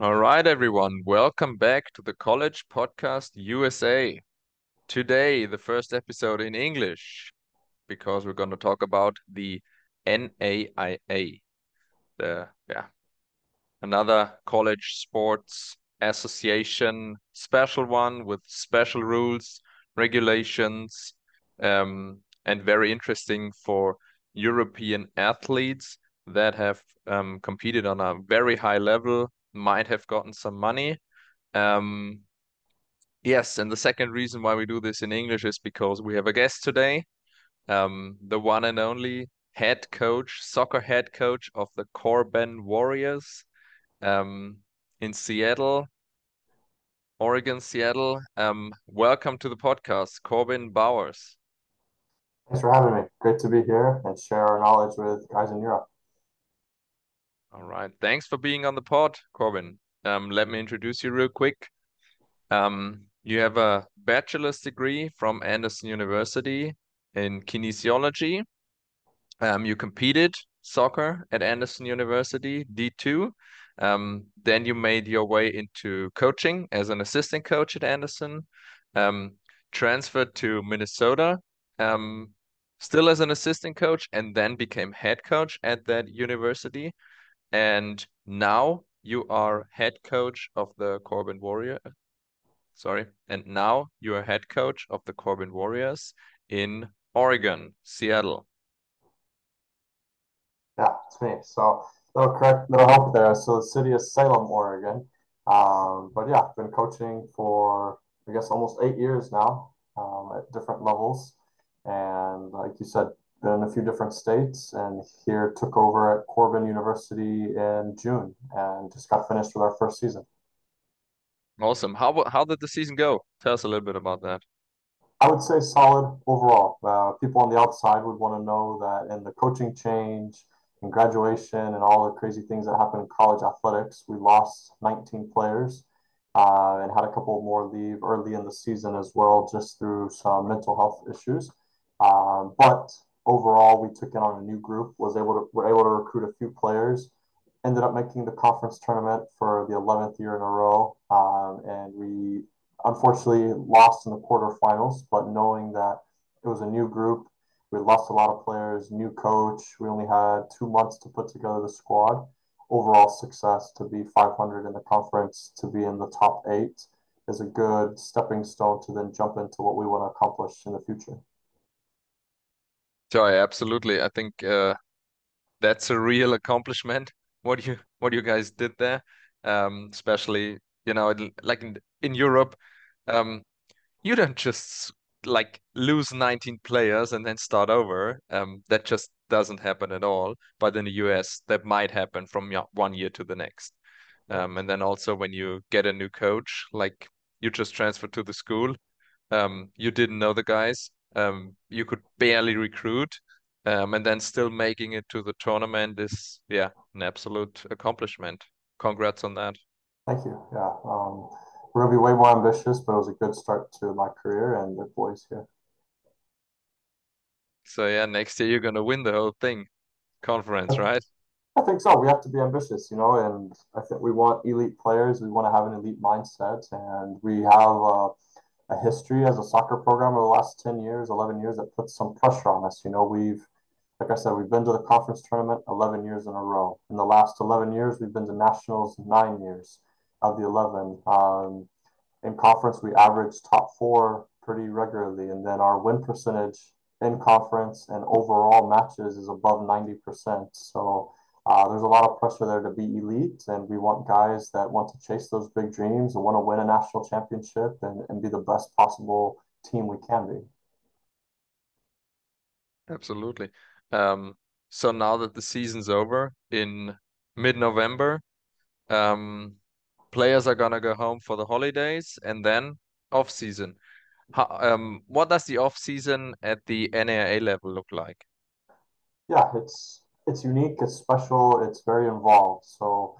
All right, everyone. Welcome back to the College Podcast USA. Today, the first episode in English, because we're going to talk about the NAIA, the yeah, another college sports association, special one with special rules, regulations, um, and very interesting for European athletes that have um, competed on a very high level might have gotten some money. Um, yes, and the second reason why we do this in English is because we have a guest today, um, the one and only head coach, soccer head coach of the Corban Warriors um, in Seattle, Oregon, Seattle. Um, welcome to the podcast, Corbin Bowers. Thanks for having me. Great to be here and share our knowledge with guys in Europe. All right. Thanks for being on the pod, Corbin. Um, let me introduce you real quick. Um, you have a bachelor's degree from Anderson University in kinesiology. Um, you competed soccer at Anderson University, D2. Um, then you made your way into coaching as an assistant coach at Anderson. Um, transferred to Minnesota, um, still as an assistant coach, and then became head coach at that university and now you are head coach of the Corban Warrior. Sorry, and now you are head coach of the Corban Warriors in Oregon, Seattle. Yeah, it's me. So little correct little help there. So the city of Salem, Oregon. Um, but yeah, I've been coaching for I guess almost eight years now um, at different levels. And like you said, in a few different states and here took over at Corban University in June and just got finished with our first season. Awesome. How how did the season go? Tell us a little bit about that. I would say solid overall. Uh, people on the outside would want to know that in the coaching change and graduation and all the crazy things that happen in college athletics, we lost 19 players uh, and had a couple more leave early in the season as well, just through some mental health issues. Um, but overall, we took in on a new group, was able to were able to recruit a few players, ended up making the conference tournament for the 11th year in a row, um, and we unfortunately lost in the quarterfinals. But knowing that it was a new group, we lost a lot of players, new coach. We only had two months to put together the squad. Overall success to be 500 in the conference, to be in the top eight, is a good stepping stone to then jump into what we want to accomplish in the future. Joy, absolutely. I think uh, that's a real accomplishment. What you what you guys did there, um, especially you know like in, in Europe, um, you don't just like lose 19 players and then start over. Um, that just doesn't happen at all. But in the US, that might happen from one year to the next. Um, and then also when you get a new coach, like you just transfer to the school, um, you didn't know the guys, um, you could barely recruit, um, and then still making it to the tournament is yeah an absolute accomplishment. Congrats on that. Thank you. Yeah, um, we're gonna be way more ambitious, but it was a good start to my career and the boys here. So yeah, next year you're gonna win the whole thing, conference, right? I think so. We have to be ambitious, you know, and I think we want elite players. We want to have an elite mindset, and we have. Uh, a history as a soccer program over the last 10 years, 11 years that puts some pressure on us. You know, we've, like I said, we've been to the conference tournament 11 years in a row. In the last 11 years, we've been to nationals nine years of the 11. Um, in conference, we average top four pretty regularly. And then our win percentage in conference and overall matches is above 90%. So uh, there's a lot of pressure there to be elite, and we want guys that want to chase those big dreams and want to win a national championship and, and be the best possible team we can be. Absolutely. Um, so now that the season's over in mid-November, um, players are gonna go home for the holidays and then off season. How, um, what does the off season at the NAIA level look like? Yeah, it's it's unique, it's special, it's very involved. So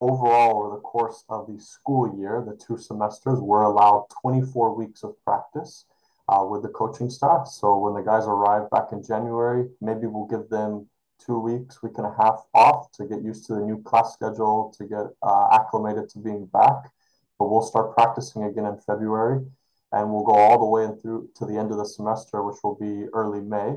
overall, over the course of the school year, the two semesters, we're allowed 24 weeks of practice uh, with the coaching staff. So when the guys arrive back in January, maybe we'll give them two weeks, week and a half off to get used to the new class schedule, to get uh, acclimated to being back. But we'll start practicing again in February, and we'll go all the way through to the end of the semester, which will be early May.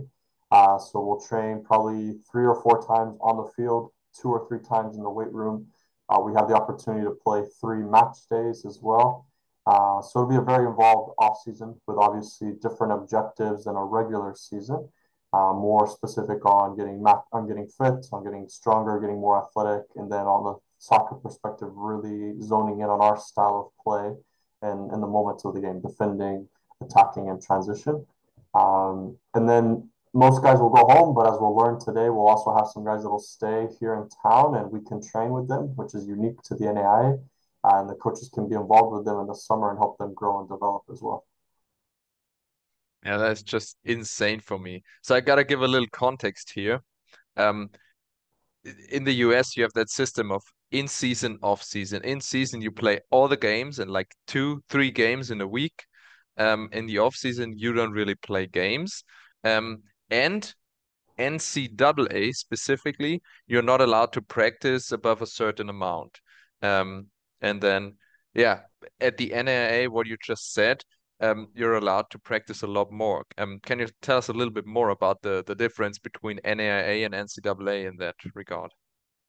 Uh, so we'll train probably three or four times on the field, two or three times in the weight room. Uh, we have the opportunity to play three match days as well. Uh, so it'll be a very involved off season with obviously different objectives than a regular season. Uh, more specific on getting ma- on getting fit, on getting stronger, getting more athletic, and then on the soccer perspective, really zoning in on our style of play and in the moments of the game, defending, attacking, and transition. Um, and then most guys will go home, but as we'll learn today, we'll also have some guys that will stay here in town and we can train with them, which is unique to the NAIA. Uh, and the coaches can be involved with them in the summer and help them grow and develop as well. Yeah, that's just insane for me. So I gotta give a little context here. Um, in the US, you have that system of in season, off season. In season, you play all the games and like two, three games in a week. Um, in the off season, you don't really play games. Um, and NCAA specifically, you're not allowed to practice above a certain amount. Um, and then, yeah, at the NAIA, what you just said, um, you're allowed to practice a lot more. Um, can you tell us a little bit more about the the difference between NAIA and NCAA in that regard?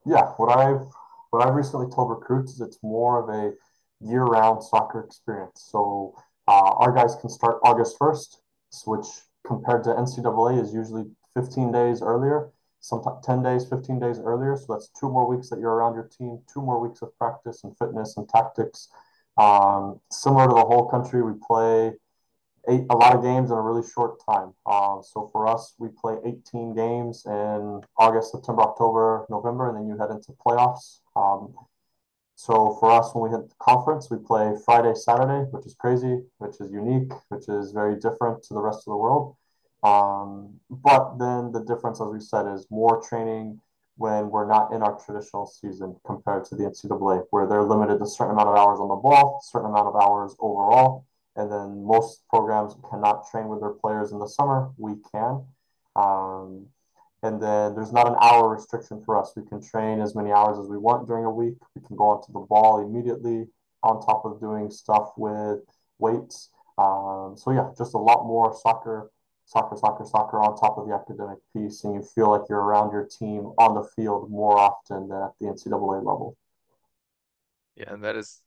Yeah, what I've what I've recently told recruits is it's more of a year-round soccer experience. So uh, our guys can start August 1st, which compared to NCAA is usually 15 days earlier, sometimes 10 days, 15 days earlier. So that's two more weeks that you're around your team, two more weeks of practice and fitness and tactics. Um, similar to the whole country, we play eight, a lot of games in a really short time. Uh, so for us, we play 18 games in August, September, October, November, and then you head into playoffs. Um, so for us, when we hit the conference, we play Friday, Saturday, which is crazy, which is unique, which is very different to the rest of the world. Um, but then the difference, as we said, is more training when we're not in our traditional season compared to the NCAA, where they're limited to a certain amount of hours on the ball, certain amount of hours overall. And then most programs cannot train with their players in the summer. We can. Um, and then there's not an hour restriction for us. We can train as many hours as we want during a week. We can go onto the ball immediately on top of doing stuff with weights. Um, so yeah, just a lot more soccer, soccer, soccer, soccer on top of the academic piece, and you feel like you're around your team on the field more often than at the NCAA level. Yeah, and that is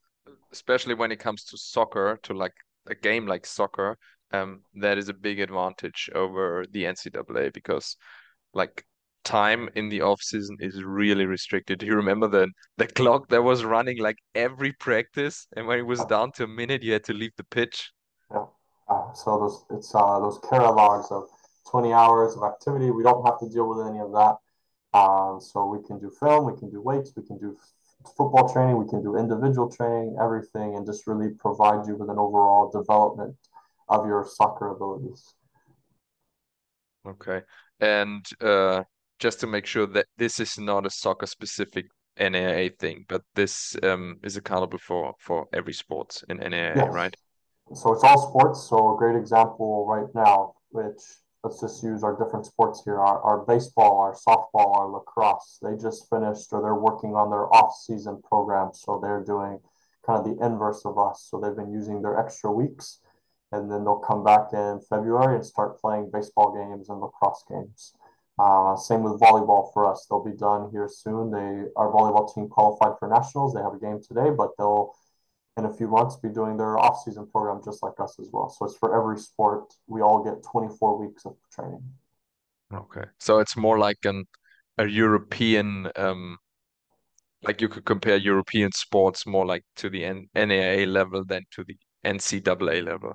especially when it comes to soccer, to like a game like soccer, um, that is a big advantage over the NCAA because like time in the off season is really restricted. Do you remember the the clock that was running like every practice, and when it was down to a minute, you had to leave the pitch? Yeah. Uh, so those it's uh, those CARA logs of 20 hours of activity. We don't have to deal with any of that. Uh, so we can do film, we can do weights, we can do football training, we can do individual training, everything, and just really provide you with an overall development of your soccer abilities. Okay. And uh, just to make sure that this is not a soccer specific NAIA thing, but this um, is accountable for for every sport in NAIA, yes. right? So it's all sports. So a great example right now, which let's just use our different sports here. Our, our baseball, our softball, our lacrosse, they just finished or they're working on their off-season program. So they're doing kind of the inverse of us. So they've been using their extra weeks and then they'll come back in February and start playing baseball games and lacrosse games. Uh, same with volleyball for us. They'll be done here soon. They our volleyball team qualified for nationals. They have a game today, but they'll in a few months be doing their off-season program just like us as well. So it's for every sport. We all get 24 weeks of training. Okay, so it's more like an a European um, like you could compare European sports more like to the N NAIA level than to the NCAA level.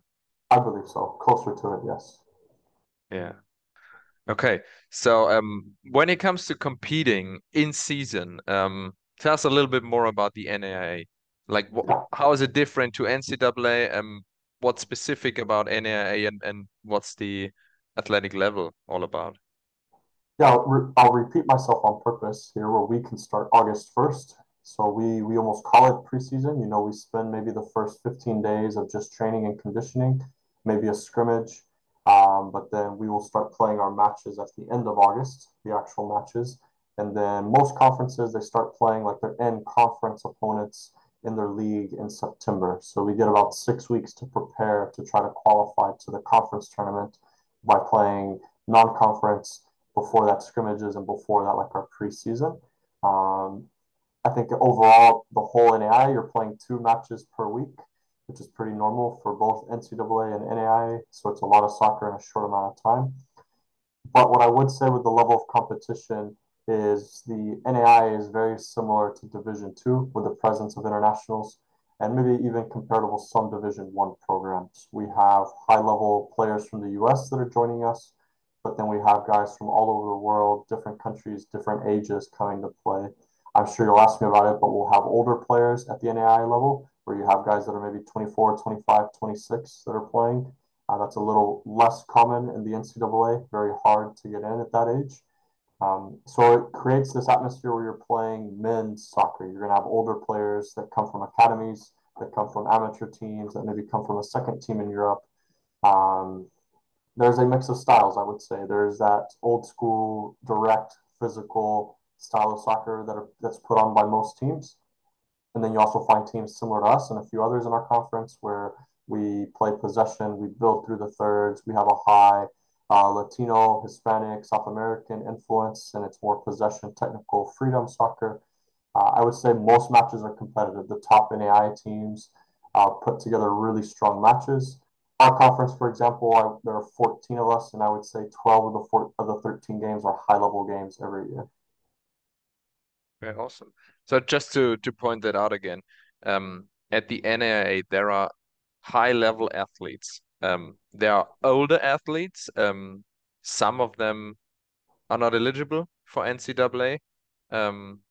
I believe so. Closer to it, yes. Yeah. Okay. So um when it comes to competing in season, um tell us a little bit more about the NAIA. Like wh how is it different to NCAA? Um what's specific about NAIA and, and what's the athletic level all about? Yeah, I'll, re I'll repeat myself on purpose here where we can start August 1st so we we almost call it preseason. You know, we spend maybe the first 15 days of just training and conditioning, maybe a scrimmage, Um, but then we will start playing our matches at the end of August, the actual matches. And then most conferences, they start playing like their end conference opponents in their league in September. So we get about six weeks to prepare to try to qualify to the conference tournament by playing non-conference before that scrimmages and before that like our preseason. Um, I think overall the whole NAI you're playing two matches per week, which is pretty normal for both NCAA and NAI. So it's a lot of soccer in a short amount of time. But what I would say with the level of competition is the NAI is very similar to Division Two with the presence of internationals and maybe even comparable some Division One programs. We have high level players from the US that are joining us, but then we have guys from all over the world, different countries, different ages coming to play. I'm sure you'll ask me about it, but we'll have older players at the NAI level where you have guys that are maybe 24, 25, 26 that are playing. Uh, that's a little less common in the NCAA, very hard to get in at that age. Um, so it creates this atmosphere where you're playing men's soccer. You're going to have older players that come from academies, that come from amateur teams, that maybe come from a second team in Europe. Um, there's a mix of styles, I would say. There's that old school, direct, physical style of soccer that are, that's put on by most teams. And then you also find teams similar to us and a few others in our conference where we play possession, we build through the thirds, we have a high uh, Latino, Hispanic, South American influence, and it's more possession, technical, freedom soccer. Uh, I would say most matches are competitive. The top NAI teams uh, put together really strong matches. Our conference, for example, I, there are 14 of us, and I would say 12 of the four, of the 13 games are high level games every year. Very awesome. So just to to point that out again, um, at the NAIA there are high level athletes um, there are older athletes. Um, some of them are not eligible for NCAA. Um,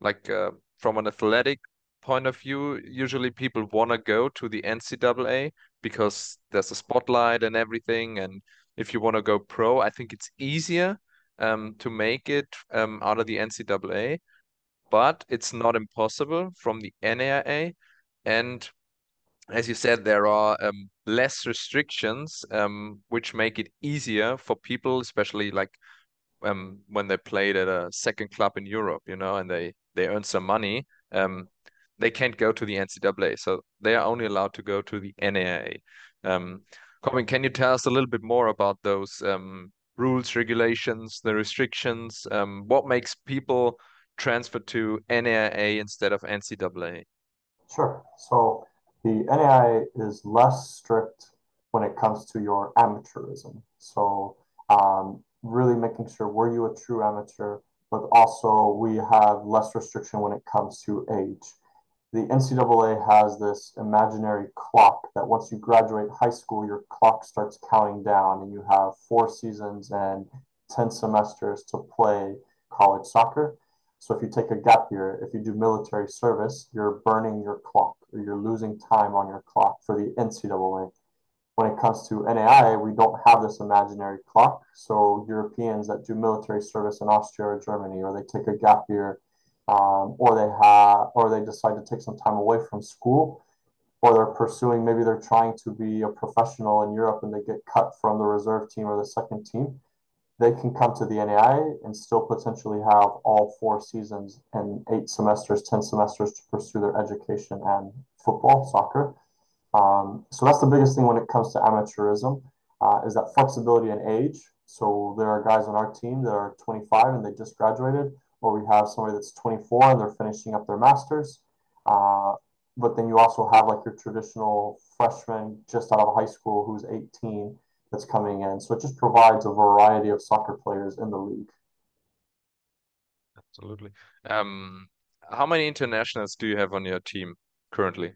like uh, from an athletic point of view, usually people want to go to the NCAA because there's a spotlight and everything. And if you want to go pro, I think it's easier um, to make it um, out of the NCAA, but it's not impossible from the NAIA. And as you said, there are um, less restrictions, um, which make it easier for people, especially like um, when they played at a second club in Europe, you know, and they they earn some money. Um, they can't go to the NCAA, so they are only allowed to go to the NAIA. Um, Corbin, can you tell us a little bit more about those um, rules, regulations, the restrictions? What makes people transfer to NAIA instead of NCAA? Sure. So the NAI is less strict when it comes to your amateurism. So um, really making sure were you a true amateur, but also we have less restriction when it comes to age. The NCAA has this imaginary clock that once you graduate high school, your clock starts counting down and you have four seasons and 10 semesters to play college soccer. So if you take a gap year, if you do military service, you're burning your clock or you're losing time on your clock for the NCAA. When it comes to NAI, we don't have this imaginary clock. So Europeans that do military service in Austria or Germany, or they take a gap year, um, or they have, or they decide to take some time away from school, or they're pursuing, maybe they're trying to be a professional in Europe and they get cut from the reserve team or the second team they can come to the NAI and still potentially have all four seasons and eight semesters, 10 semesters to pursue their education and football, soccer. Um, so that's the biggest thing when it comes to amateurism uh, is that flexibility and age. So there are guys on our team that are 25 and they just graduated, or we have somebody that's 24 and they're finishing up their masters. Uh, but then you also have like your traditional freshman just out of high school who's 18 that's coming in. So it just provides a variety of soccer players in the league. Absolutely. Um, how many internationals do you have on your team currently?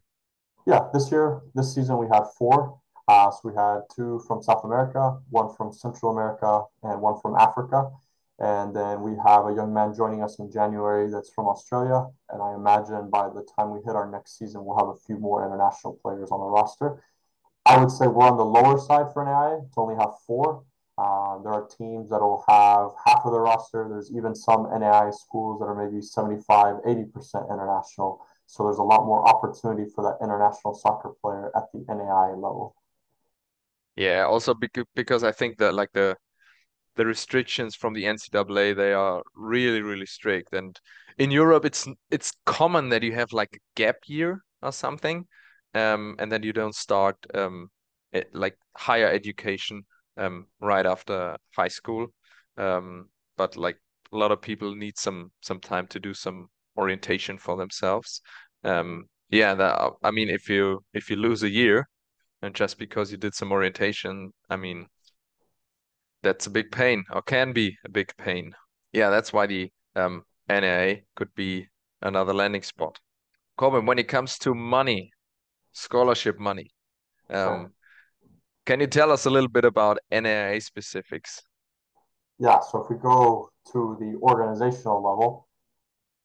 Yeah, this year, this season, we had four. Uh, so we had two from South America, one from Central America, and one from Africa. And then we have a young man joining us in January that's from Australia. And I imagine by the time we hit our next season, we'll have a few more international players on the roster. I would say we're on the lower side for NAI to only have four. Uh, there are teams that will have half of the roster. There's even some NAI schools that are maybe 75, 80% international. So there's a lot more opportunity for that international soccer player at the NAI level. Yeah, also because because I think that like the the restrictions from the NCAA they are really really strict and in Europe it's it's common that you have like a gap year or something um and then you don't start um it, like higher education um right after high school um but like a lot of people need some some time to do some orientation for themselves um yeah that I mean if you if you lose a year and just because you did some orientation I mean that's a big pain or can be a big pain. Yeah, that's why the um, NAIA could be another landing spot. Corbin, when it comes to money, scholarship money, um, can you tell us a little bit about NAIA specifics? Yeah, so if we go to the organizational level,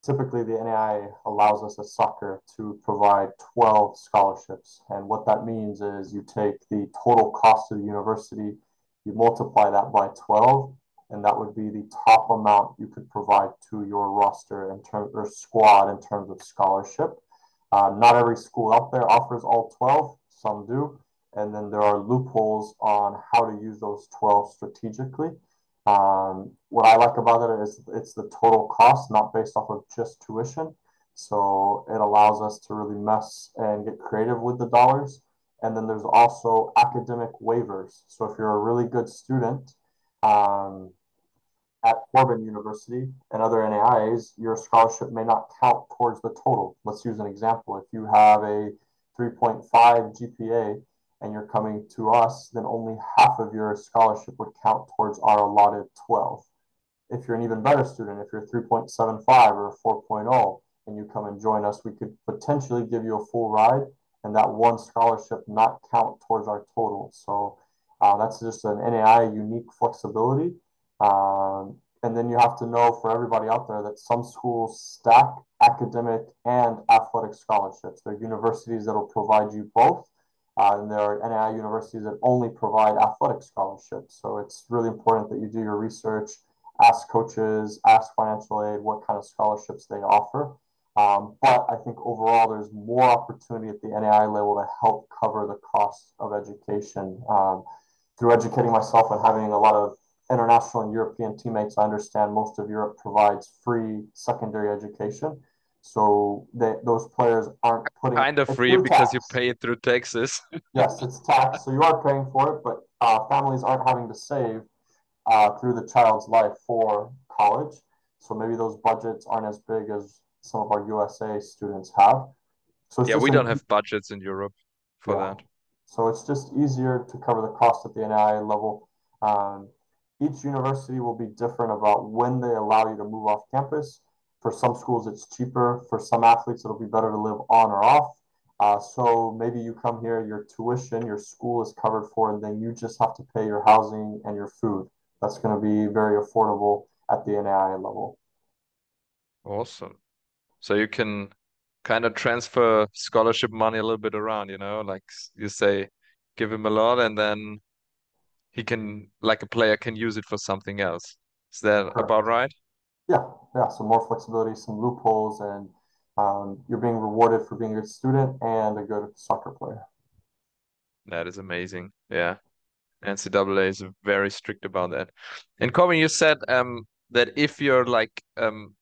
typically the NAIA allows us as soccer to provide 12 scholarships. And what that means is you take the total cost of the university you multiply that by 12, and that would be the top amount you could provide to your roster in terms or squad in terms of scholarship. Uh, not every school out there offers all 12, some do. And then there are loopholes on how to use those 12 strategically. Um, what I like about it is it's the total cost, not based off of just tuition. So it allows us to really mess and get creative with the dollars. And then there's also academic waivers. So if you're a really good student um, at Corban University and other NAIAs, your scholarship may not count towards the total. Let's use an example. If you have a 3.5 GPA and you're coming to us, then only half of your scholarship would count towards our allotted 12. If you're an even better student, if you're 3.75 or 4.0 and you come and join us, we could potentially give you a full ride and that one scholarship not count towards our total. So uh, that's just an NAI unique flexibility. Um, and then you have to know for everybody out there that some schools stack academic and athletic scholarships. There are universities that will provide you both. Uh, and there are NAIA universities that only provide athletic scholarships. So it's really important that you do your research, ask coaches, ask financial aid what kind of scholarships they offer. Um, but I think overall there's more opportunity at the NAIA level to help cover the cost of education. Um, through educating myself and having a lot of international and European teammates, I understand most of Europe provides free secondary education. So they, those players aren't putting kind of free because tax. you pay it through taxes. yes, it's tax, so you are paying for it, but uh, families aren't having to save uh, through the child's life for college. So maybe those budgets aren't as big as some of our USA students have. So yeah, we don't have budgets in Europe for yeah. that. So it's just easier to cover the cost at the NAIA level. Um, each university will be different about when they allow you to move off campus. For some schools, it's cheaper. For some athletes, it'll be better to live on or off. Uh, so maybe you come here, your tuition, your school is covered for, and then you just have to pay your housing and your food. That's going to be very affordable at the NAIA level. Awesome. So you can kind of transfer scholarship money a little bit around, you know, like you say, give him a lot and then he can, like a player can use it for something else. Is that Correct. about right? Yeah, yeah. So more flexibility, some loopholes, and um, you're being rewarded for being a good student and a good soccer player. That is amazing. Yeah. NCAA is very strict about that. And Corbin, you said um, that if you're like um,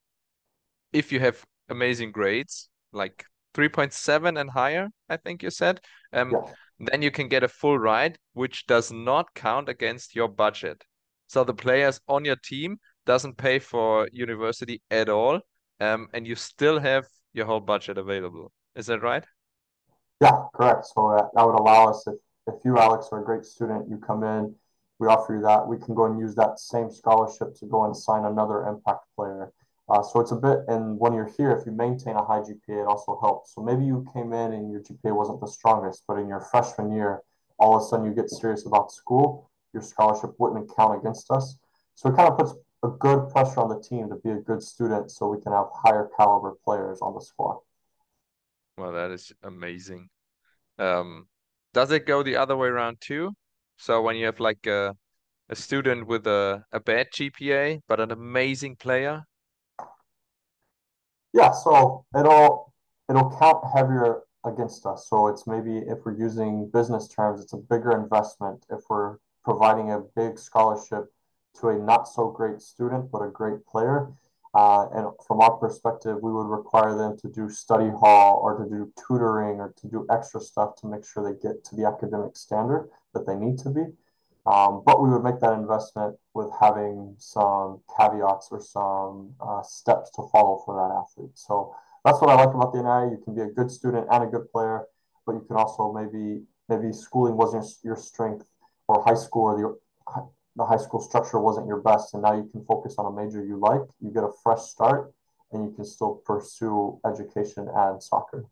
if you have amazing grades, like 3.7 and higher, I think you said, um, yeah. Then you can get a full ride, which does not count against your budget. So the players on your team doesn't pay for university at all, um, and you still have your whole budget available. Is that right? Yeah, correct. So uh, that would allow us, if, if you, Alex, are a great student, you come in, we offer you that. We can go and use that same scholarship to go and sign another impact player. Uh, so it's a bit, and when you're here, if you maintain a high GPA, it also helps. So maybe you came in and your GPA wasn't the strongest, but in your freshman year, all of a sudden you get serious about school, your scholarship wouldn't count against us. So it kind of puts a good pressure on the team to be a good student so we can have higher caliber players on the squad. Well, that is amazing. Um, does it go the other way around too? So when you have like a, a student with a, a bad GPA, but an amazing player, yeah, so it'll it'll count heavier against us. So it's maybe if we're using business terms, it's a bigger investment if we're providing a big scholarship to a not so great student, but a great player. Uh, and from our perspective, we would require them to do study hall or to do tutoring or to do extra stuff to make sure they get to the academic standard that they need to be. Um, but we would make that investment with having some caveats or some uh, steps to follow for that athlete. So that's what I like about the NAIA. You can be a good student and a good player, but you can also maybe maybe schooling wasn't your strength or high school or the the high school structure wasn't your best, and now you can focus on a major you like. You get a fresh start, and you can still pursue education and soccer.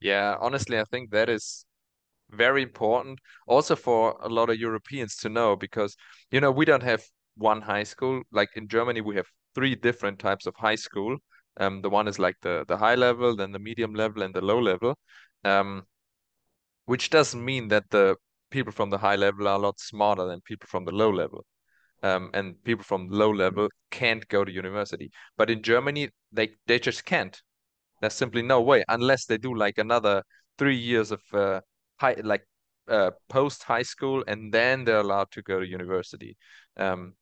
Yeah, honestly, I think that is very important also for a lot of Europeans to know because you know we don't have one high school. Like in Germany we have three different types of high school. Um the one is like the the high level then the medium level and the low level. Um which doesn't mean that the people from the high level are a lot smarter than people from the low level. Um and people from low level can't go to university. But in Germany they they just can't. There's simply no way unless they do like another three years of uh, high like uh, post high school and then they're allowed to go to university. Um,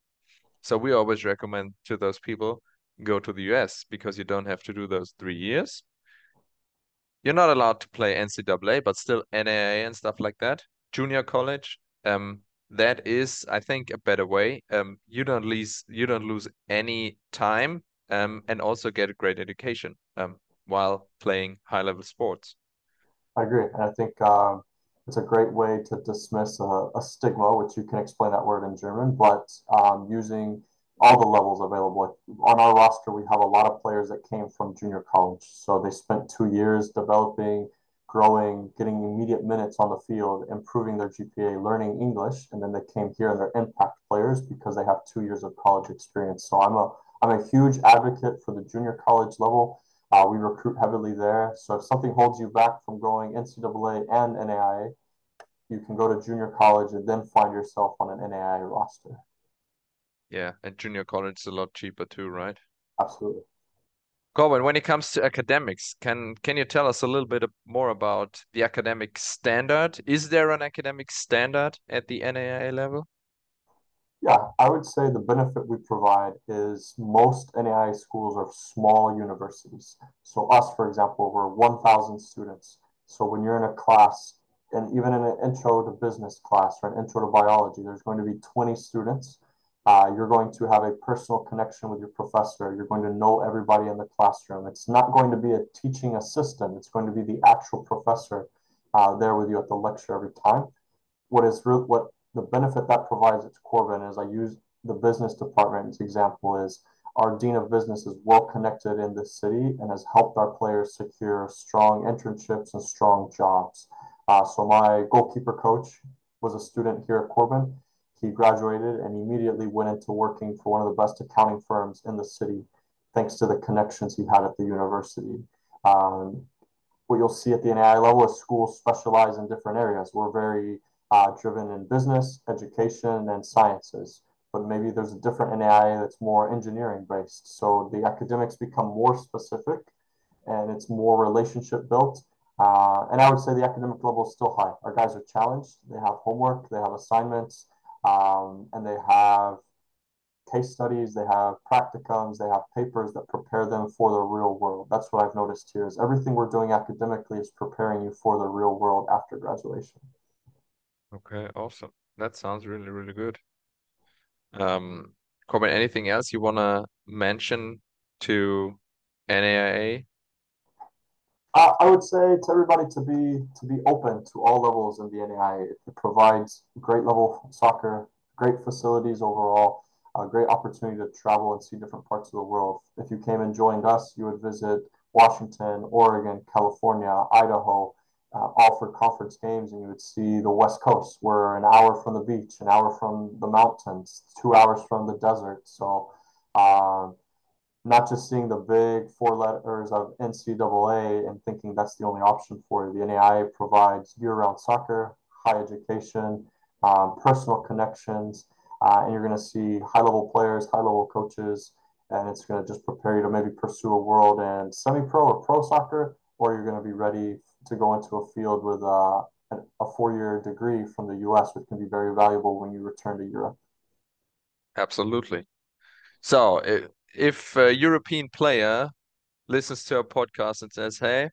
so we always recommend to those people go to the US because you don't have to do those three years. You're not allowed to play NCAA but still NAIA and stuff like that. Junior college um, that is I think a better way. Um, you don't lose you don't lose any time um, and also get a great education um, while playing high level sports I agree. And I think um, it's a great way to dismiss a, a, stigma, which you can explain that word in German, but um, using all the levels available. On our roster, we have a lot of players that came from junior college. So they spent two years developing, growing, getting immediate minutes on the field, improving their GPA, learning English, and then they came here and they're impact players because they have two years of college experience. So I'm a I'm a huge advocate for the junior college level uh, we recruit heavily there. So if something holds you back from going NCAA and NAIA, you can go to junior college and then find yourself on an NAIA roster. Yeah, and junior college is a lot cheaper too, right? Absolutely. Corbin, when it comes to academics, can can you tell us a little bit more about the academic standard? Is there an academic standard at the NAIA level? Yeah, I would say the benefit we provide is most NAIA schools are small universities. So us, for example, we're 1,000 students. So when you're in a class, and even in an intro to business class or an intro to biology, there's going to be 20 students. Uh, you're going to have a personal connection with your professor. You're going to know everybody in the classroom. It's not going to be a teaching assistant. It's going to be the actual professor uh, there with you at the lecture every time. What is real, what the benefit that provides at Corban is I use the business department's example is our dean of business is well connected in this city and has helped our players secure strong internships and strong jobs. Uh, so my goalkeeper coach was a student here at Corban. He graduated and immediately went into working for one of the best accounting firms in the city, thanks to the connections he had at the university. Um, what you'll see at the NAI level is schools specialize in different areas. We're very uh, driven in business, education, and sciences. But maybe there's a different NAIA that's more engineering based. So the academics become more specific and it's more relationship built. Uh, and I would say the academic level is still high. Our guys are challenged. They have homework, they have assignments, um, and they have case studies, they have practicums, they have papers that prepare them for the real world. That's what I've noticed here is everything we're doing academically is preparing you for the real world after graduation. Okay, awesome. That sounds really, really good. Um, Corbin, anything else you want to mention to NAIA? I would say to everybody to be to be open to all levels in the NAIA. It provides great level soccer, great facilities overall, a great opportunity to travel and see different parts of the world. If you came and joined us, you would visit Washington, Oregon, California, Idaho, uh, all for conference games, and you would see the West Coast. We're an hour from the beach, an hour from the mountains, two hours from the desert. So, uh, not just seeing the big four letters of NCAA and thinking that's the only option for you. The NAIA provides year-round soccer, high education, um, personal connections, uh, and you're going to see high-level players, high-level coaches, and it's going to just prepare you to maybe pursue a world in semi-pro or pro soccer or you're going to be ready to go into a field with uh, a four-year degree from the US, which can be very valuable when you return to Europe. Absolutely. So if a European player listens to a podcast and says, "Hey,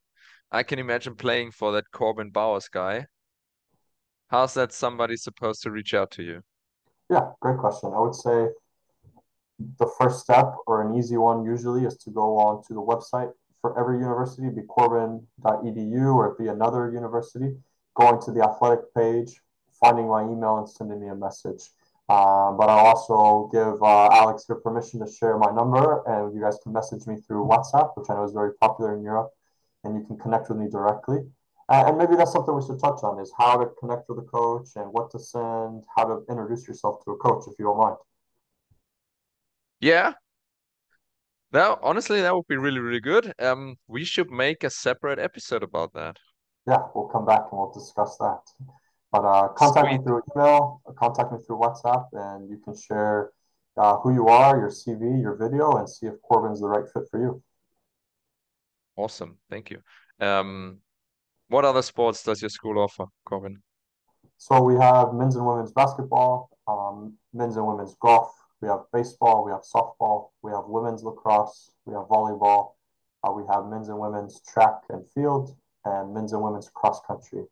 I can imagine playing for that Corbin Bowers guy," how's that somebody supposed to reach out to you? Yeah, great question. I would say the first step or an easy one usually is to go on to the website for every university, be corban.edu or be another university, going to the athletic page, finding my email and sending me a message. Um, but I'll also give uh, Alex your permission to share my number, and you guys can message me through WhatsApp, which I know is very popular in Europe, and you can connect with me directly. Uh, and maybe that's something we should touch on: is how to connect with a coach and what to send, how to introduce yourself to a coach, if you don't mind. Yeah. Now, honestly, that would be really, really good. Um, we should make a separate episode about that. Yeah, we'll come back and we'll discuss that. But uh, contact Sweet. me through email, contact me through WhatsApp, and you can share uh, who you are, your CV, your video, and see if Corban's the right fit for you. Awesome. Thank you. Um, what other sports does your school offer, Corbin? So we have men's and women's basketball, um, men's and women's golf. We have baseball. We have softball. We have women's lacrosse. We have volleyball. Uh, we have men's and women's track and field, and men's and women's cross country.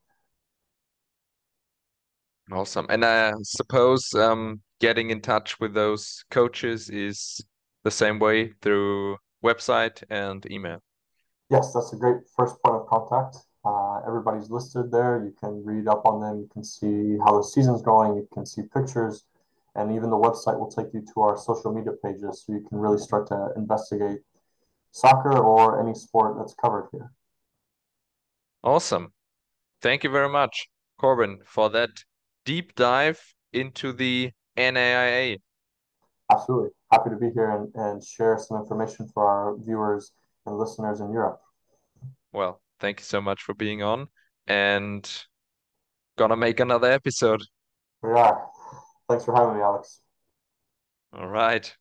Awesome. And I suppose um, getting in touch with those coaches is the same way through website and email. Yes, that's a great first point of contact. Uh, everybody's listed there. You can read up on them. You can see how the season's going. You can see pictures. And even the website will take you to our social media pages so you can really start to investigate soccer or any sport that's covered here. Awesome. Thank you very much, Corbin, for that deep dive into the NAIA. Absolutely. Happy to be here and, and share some information for our viewers and listeners in Europe. Well, thank you so much for being on and gonna make another episode. We are. Thanks for having me, Alex. All right.